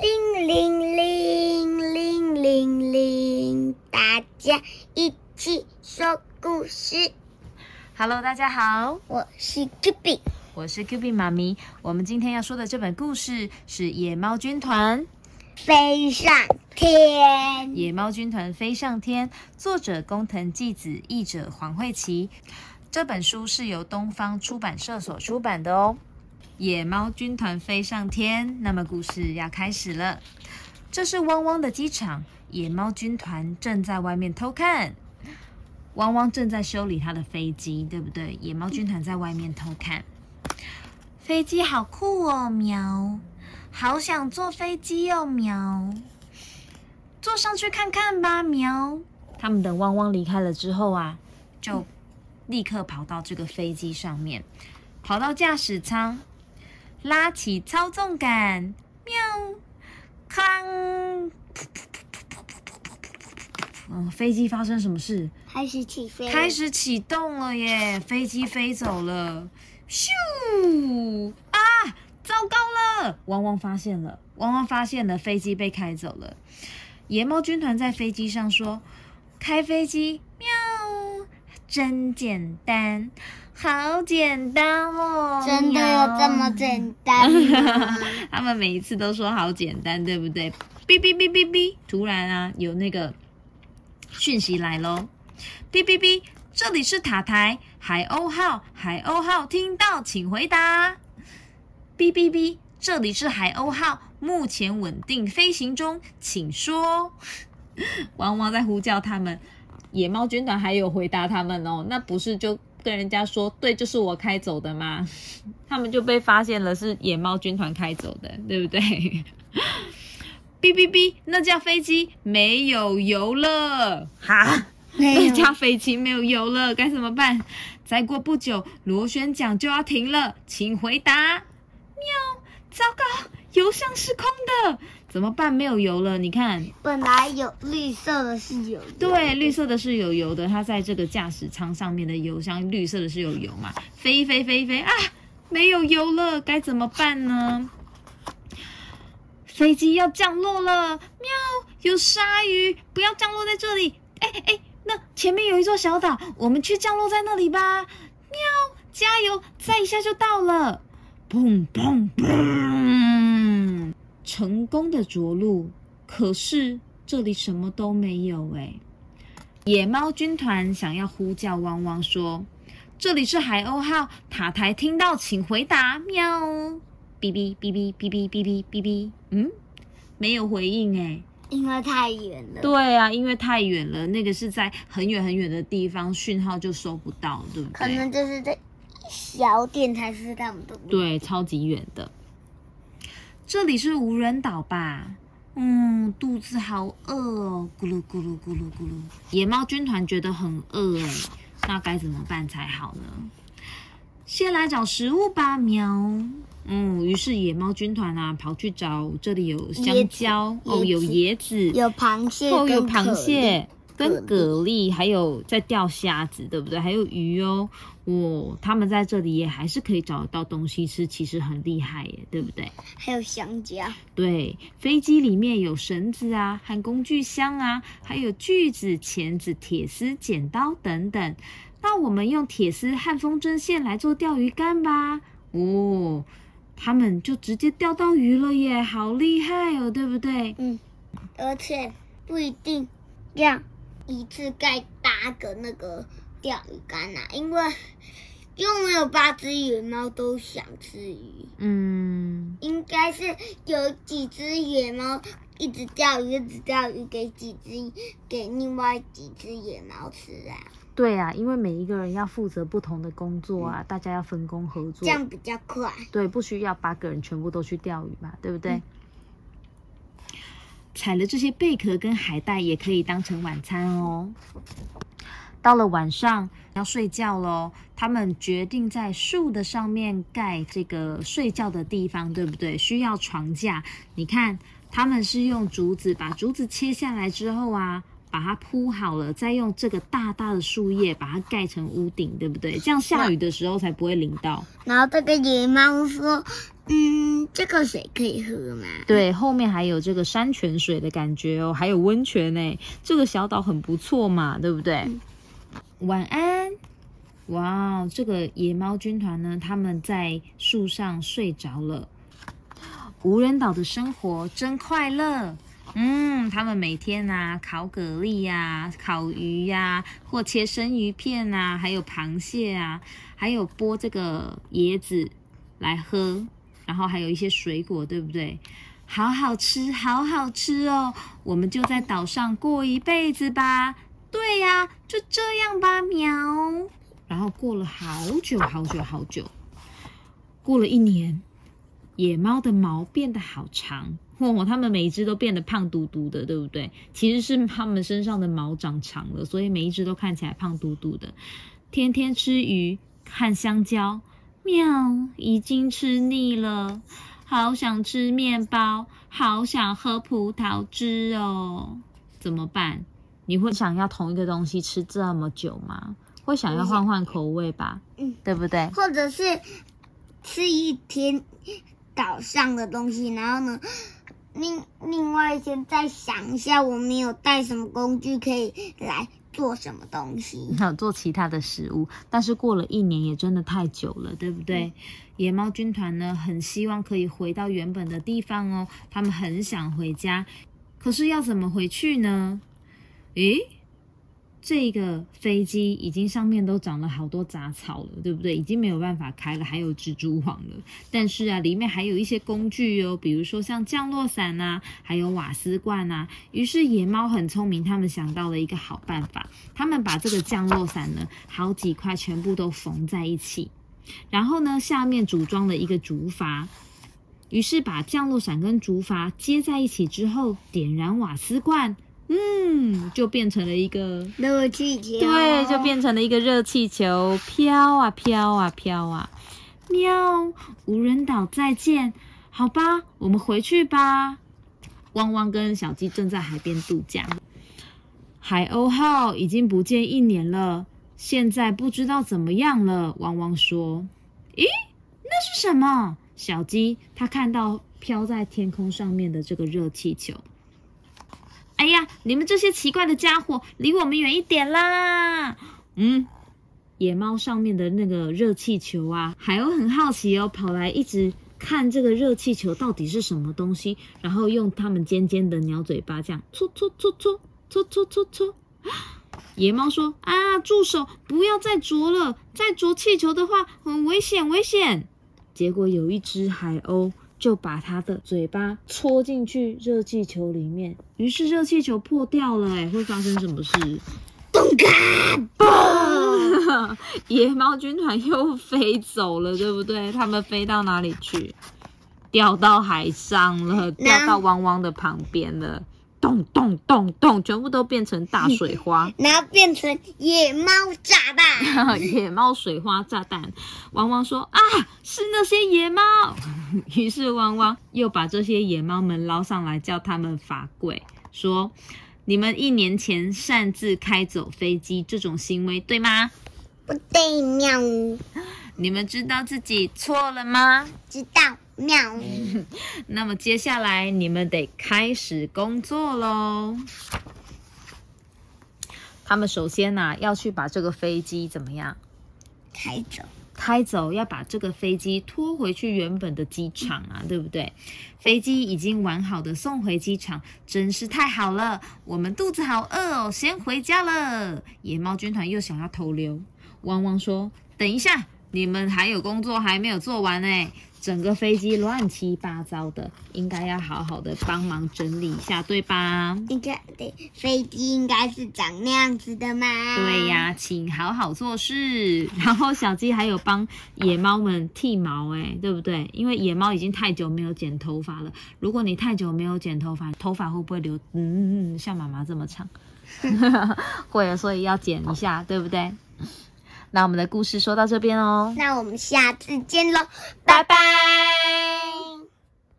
铃铃铃铃铃铃，大家一起说故事。Hello，大家好，我是 Q B，我是 Q B 妈咪。我们今天要说的这本故事是《野猫军团》。飞上天。野猫军团飞上天，作者工藤纪子，译者黄慧琪。这本书是由东方出版社所出版的哦。野猫军团飞上天，那么故事要开始了。这是汪汪的机场，野猫军团正在外面偷看。汪汪正在修理他的飞机，对不对？野猫军团在外面偷看，飞机好酷哦，喵！好想坐飞机哦，喵！坐上去看看吧，喵！他们等汪汪离开了之后啊，就立刻跑到这个飞机上面，跑到驾驶舱，拉起操纵杆，喵！康！嗯，飞机发生什么事？开始起飞，开始启动了耶！飞机飞走了，咻啊！糟糕了！汪汪发现了，汪汪发现了飞机被开走了。野猫军团在飞机上说：“开飞机，喵，真简单，好简单哦！真的有喵这么简单吗？他们每一次都说好简单，对不对？哔哔哔哔哔，突然啊，有那个讯息来喽！哔哔哔，这里是塔台海鸥号，海鸥号听到请回答。哔哔哔，这里是海鸥号，目前稳定飞行中，请说。汪汪在呼叫他们，野猫军团还有回答他们哦，那不是就跟人家说对，就是我开走的吗？他们就被发现了是野猫军团开走的，对不对？哔哔哔，那架飞机没有油了，哈，那架飞机没有油了，该怎么办？再过不久，螺旋桨就要停了，请回答。喵，糟糕，油箱是空的，怎么办？没有油了，你看，本来有绿色的是有对，绿色的是有油的，它在这个驾驶舱上面的油箱，绿色的是有油嘛？飞飞飞飞啊，没有油了，该怎么办呢？飞机要降落了，喵！有鲨鱼，不要降落在这里。哎哎，那前面有一座小岛，我们去降落在那里吧。喵，加油，再一下就到了。砰砰砰！成功的着陆，可是这里什么都没有诶。野猫军团想要呼叫汪汪说：“这里是海鸥号，塔台听到请回答。”喵，哔哔哔哔哔哔哔哔哔哔，嗯，没有回应诶。因为太远了。对啊，因为太远了，那个是在很远很远的地方，讯号就收不到，对不对？可能就是在一小点才是他们的路。对，超级远的。这里是无人岛吧？嗯，肚子好饿哦，咕噜咕噜咕噜咕噜。野猫军团觉得很饿哎，那该怎么办才好呢？先来找食物吧，喵。嗯，于是野猫军团啊，跑去找这里有香蕉哦，有椰子，有螃蟹，哦，有螃蟹跟蛤蛤蜊，还有在钓虾子，对不对？还有鱼哦，哦，他们在这里也还是可以找得到东西吃，其实很厉害耶，对不对？还有香蕉。对，飞机里面有绳子啊，和工具箱啊，还有锯子、钳子、铁丝、剪刀等等。那我们用铁丝和风筝线来做钓鱼竿吧。哦，他们就直接钓到鱼了耶，好厉害哦，对不对？嗯，而且不一定要一次盖八个那个钓鱼竿啊，因为又没有八只野猫都想吃鱼，嗯，应该是有几只野猫一直钓鱼，一直钓鱼，给几只给另外几只野猫吃啊，对啊，因为每一个人要负责不同的工作啊，大家要分工合作，这样比较快。对，不需要八个人全部都去钓鱼嘛，对不对？嗯采了这些贝壳跟海带也可以当成晚餐哦。到了晚上要睡觉喽，他们决定在树的上面盖这个睡觉的地方，对不对？需要床架。你看，他们是用竹子把竹子切下来之后啊，把它铺好了，再用这个大大的树叶把它盖成屋顶，对不对？这样下雨的时候才不会淋到。然后这个野猫说：“嗯，这个水可以喝吗？对，后面还有这个山泉水的感觉哦，还有温泉呢。这个小岛很不错嘛，对不对？晚安。哇，这个野猫军团呢，他们在树上睡着了。无人岛的生活真快乐。嗯，他们每天呐烤蛤蜊呀、烤鱼呀，或切生鱼片呐，还有螃蟹啊，还有剥这个椰子来喝，然后还有一些水果，对不对？好好吃，好好吃哦！我们就在岛上过一辈子吧。对呀，就这样吧，喵。然后过了好久好久好久，过了一年，野猫的毛变得好长。哦，它们每一只都变得胖嘟嘟的，对不对？其实是它们身上的毛长长了，所以每一只都看起来胖嘟嘟的。天天吃鱼和香蕉，喵，已经吃腻了，好想吃面包，好想喝葡萄汁哦。怎么办？你会想要同一个东西吃这么久吗？会想要换换口味吧？嗯，对不对？或者是吃一天岛上的东西，然后呢？另另外先再想一下，我们有带什么工具可以来做什么东西？有，做其他的食物。但是过了一年也真的太久了，对不对？野猫军团呢，很希望可以回到原本的地方哦，他们很想回家，可是要怎么回去呢？诶？这个飞机已经上面都长了好多杂草了，对不对？已经没有办法开了，还有蜘蛛网了。但是啊，里面还有一些工具哦，比如说像降落伞呐，还有瓦斯罐呐。于是野猫很聪明，他们想到了一个好办法，他们把这个降落伞呢，好几块全部都缝在一起，然后呢，下面组装了一个竹筏。于是把降落伞跟竹筏接在一起之后，点燃瓦斯罐。嗯，就变成了一个热气球。对，就变成了一个热气球，飘啊飘啊飘啊。喵，无人岛再见。好吧，我们回去吧。汪汪跟小鸡正在海边度假。海鸥号已经不见一年了，现在不知道怎么样了。汪汪说：“咦，那是什么？”小鸡它看到飘在天空上面的这个热气球。哎呀，你们这些奇怪的家伙，离我们远一点啦！嗯，野猫上面的那个热气球啊，海鸥很好奇哦，跑来一直看这个热气球到底是什么东西，然后用它们尖尖的鸟嘴巴这样搓搓搓搓搓搓搓搓。野猫说：“啊，住手！不要再啄了，再啄气球的话很危险，危险。”结果有一只海鸥。就把他的嘴巴戳进去热气球里面，于是热气球破掉了。哎，会发生什么事？咚嘎！嘣！野猫军团又飞走了，对不对？他们飞到哪里去？掉到海上了，掉到汪汪的旁边了。咚咚咚咚，全部都变成大水花，然后变成野猫炸弹，野猫水花炸弹。汪汪说：“啊，是那些野猫。”于是汪汪又把这些野猫们捞上来，叫他们罚跪，说：“你们一年前擅自开走飞机这种行为，对吗？”“不对，喵。”“你们知道自己错了吗？”“知道。”喵，那么接下来你们得开始工作喽。他们首先呢要去把这个飞机怎么样开走？开走，要把这个飞机拖回去原本的机场啊，对不对？飞机已经完好的送回机场，真是太好了。我们肚子好饿哦，先回家了。野猫军团又想要偷溜，汪汪说：“等一下，你们还有工作还没有做完呢。”整个飞机乱七八糟的，应该要好好的帮忙整理一下，对吧？应该对，飞机应该是长那样子的吗？对呀，请好好做事。然后小鸡还有帮野猫们剃毛，哎，对不对？因为野猫已经太久没有剪头发了。如果你太久没有剪头发，头发会不会留嗯像妈妈这么长？会，所以要剪一下，对不对？那我们的故事说到这边哦，那我们下次见喽，拜拜。